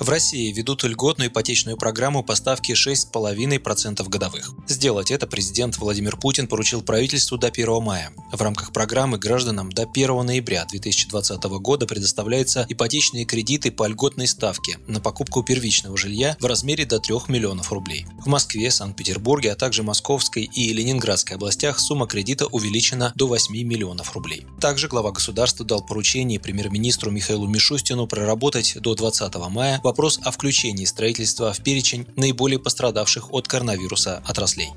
В России ведут льготную ипотечную программу по ставке 6,5% годовых. Сделать это президент Владимир Путин поручил правительству до 1 мая. В рамках программы гражданам до 1 ноября 2020 года предоставляются ипотечные кредиты по льготной ставке на покупку первичного жилья в размере до 3 миллионов рублей. В Москве, Санкт-Петербурге, а также Московской и Ленинградской областях сумма кредита увеличена до 8 миллионов рублей. Также глава государства дал поручение премьер-министру Михаилу Мишустину проработать до 20 мая вопрос о включении строительства в перечень наиболее пострадавших от коронавируса отраслей.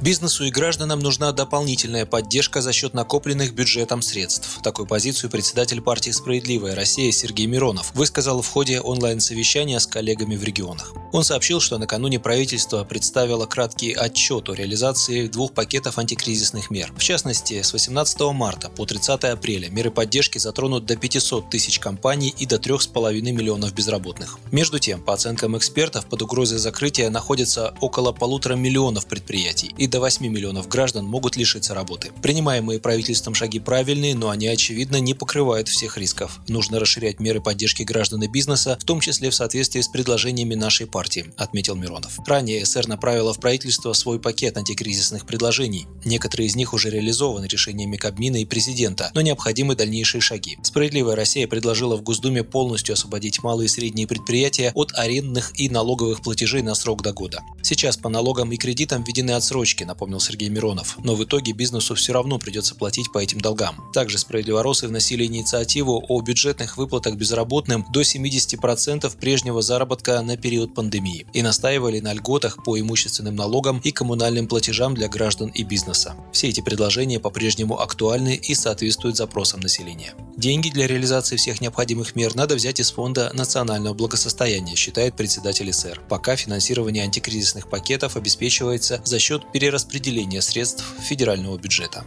Бизнесу и гражданам нужна дополнительная поддержка за счет накопленных бюджетом средств. Такую позицию председатель партии «Справедливая Россия» Сергей Миронов высказал в ходе онлайн-совещания с коллегами в регионах. Он сообщил, что накануне правительство представило краткий отчет о реализации двух пакетов антикризисных мер. В частности, с 18 марта по 30 апреля меры поддержки затронут до 500 тысяч компаний и до 3,5 миллионов безработных. Между тем, по оценкам экспертов, под угрозой закрытия находится около полутора миллионов предприятий и до 8 миллионов граждан могут лишиться работы. Принимаемые правительством шаги правильные, но они, очевидно, не покрывают всех рисков. Нужно расширять меры поддержки граждан и бизнеса, в том числе в соответствии с предложениями нашей партии отметил Миронов. Ранее СР направила в правительство свой пакет антикризисных предложений. Некоторые из них уже реализованы решениями Кабмина и президента, но необходимы дальнейшие шаги. Справедливая Россия предложила в Госдуме полностью освободить малые и средние предприятия от арендных и налоговых платежей на срок до года. Сейчас по налогам и кредитам введены отсрочки, напомнил Сергей Миронов, но в итоге бизнесу все равно придется платить по этим долгам. Также справедливоросы вносили инициативу о бюджетных выплатах безработным до 70% прежнего заработка на период пандемии и настаивали на льготах по имущественным налогам и коммунальным платежам для граждан и бизнеса. Все эти предложения по-прежнему актуальны и соответствуют запросам населения. Деньги для реализации всех необходимых мер надо взять из Фонда национального благосостояния, считает председатель СР. Пока финансирование антикризисных пакетов обеспечивается за счет перераспределения средств федерального бюджета.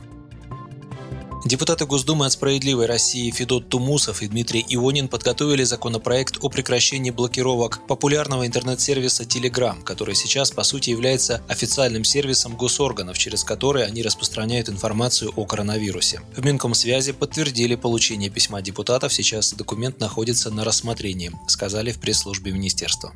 Депутаты Госдумы от «Справедливой России» Федот Тумусов и Дмитрий Ионин подготовили законопроект о прекращении блокировок популярного интернет-сервиса Telegram, который сейчас, по сути, является официальным сервисом госорганов, через который они распространяют информацию о коронавирусе. В Минкомсвязи подтвердили получение письма депутатов, сейчас документ находится на рассмотрении, сказали в пресс-службе министерства.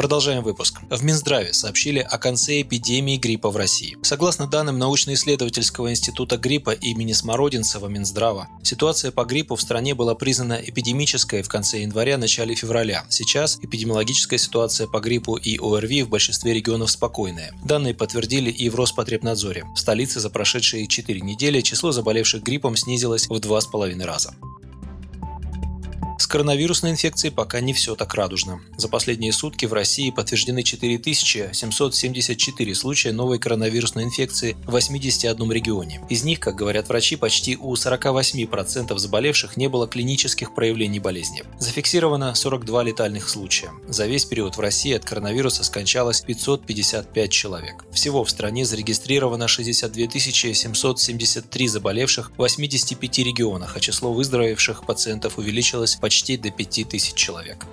Продолжаем выпуск. В Минздраве сообщили о конце эпидемии гриппа в России. Согласно данным научно-исследовательского института гриппа имени Смородинцева Минздрава, ситуация по гриппу в стране была признана эпидемической в конце января-начале февраля. Сейчас эпидемиологическая ситуация по гриппу и ОРВИ в большинстве регионов спокойная. Данные подтвердили и в Роспотребнадзоре. В столице за прошедшие 4 недели число заболевших гриппом снизилось в 2,5 раза коронавирусной инфекцией пока не все так радужно. За последние сутки в России подтверждены 4774 случая новой коронавирусной инфекции в 81 регионе. Из них, как говорят врачи, почти у 48% заболевших не было клинических проявлений болезни. Зафиксировано 42 летальных случая. За весь период в России от коронавируса скончалось 555 человек. Всего в стране зарегистрировано 62 773 заболевших в 85 регионах, а число выздоровевших пациентов увеличилось почти почти до 5000 человек.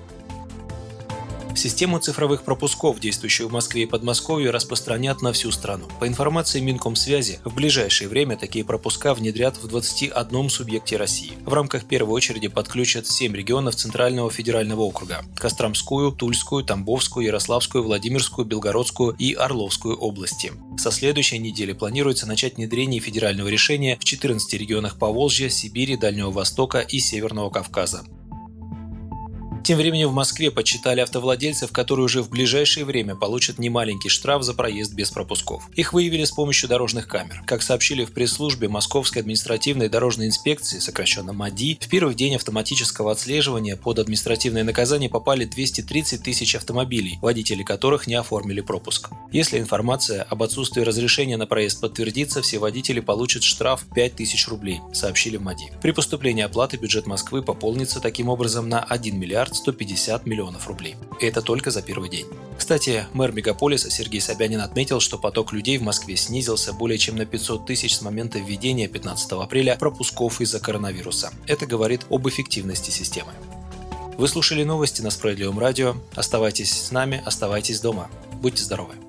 Систему цифровых пропусков, действующую в Москве и Подмосковье, распространят на всю страну. По информации Минкомсвязи, в ближайшее время такие пропуска внедрят в 21 субъекте России. В рамках первой очереди подключат 7 регионов Центрального федерального округа – Костромскую, Тульскую, Тамбовскую, Ярославскую, Владимирскую, Белгородскую и Орловскую области. Со следующей недели планируется начать внедрение федерального решения в 14 регионах Поволжья, Сибири, Дальнего Востока и Северного Кавказа. Тем временем в Москве подсчитали автовладельцев, которые уже в ближайшее время получат немаленький штраф за проезд без пропусков. Их выявили с помощью дорожных камер. Как сообщили в пресс-службе Московской административной дорожной инспекции, сокращенно МАДИ, в первый день автоматического отслеживания под административное наказание попали 230 тысяч автомобилей, водители которых не оформили пропуск. Если информация об отсутствии разрешения на проезд подтвердится, все водители получат штраф 5000 рублей, сообщили в МАДИ. При поступлении оплаты бюджет Москвы пополнится таким образом на 1 миллиард 150 миллионов рублей. Это только за первый день. Кстати, мэр мегаполиса Сергей Собянин отметил, что поток людей в Москве снизился более чем на 500 тысяч с момента введения 15 апреля пропусков из-за коронавируса. Это говорит об эффективности системы. Вы слушали новости на Справедливом радио. Оставайтесь с нами, оставайтесь дома. Будьте здоровы!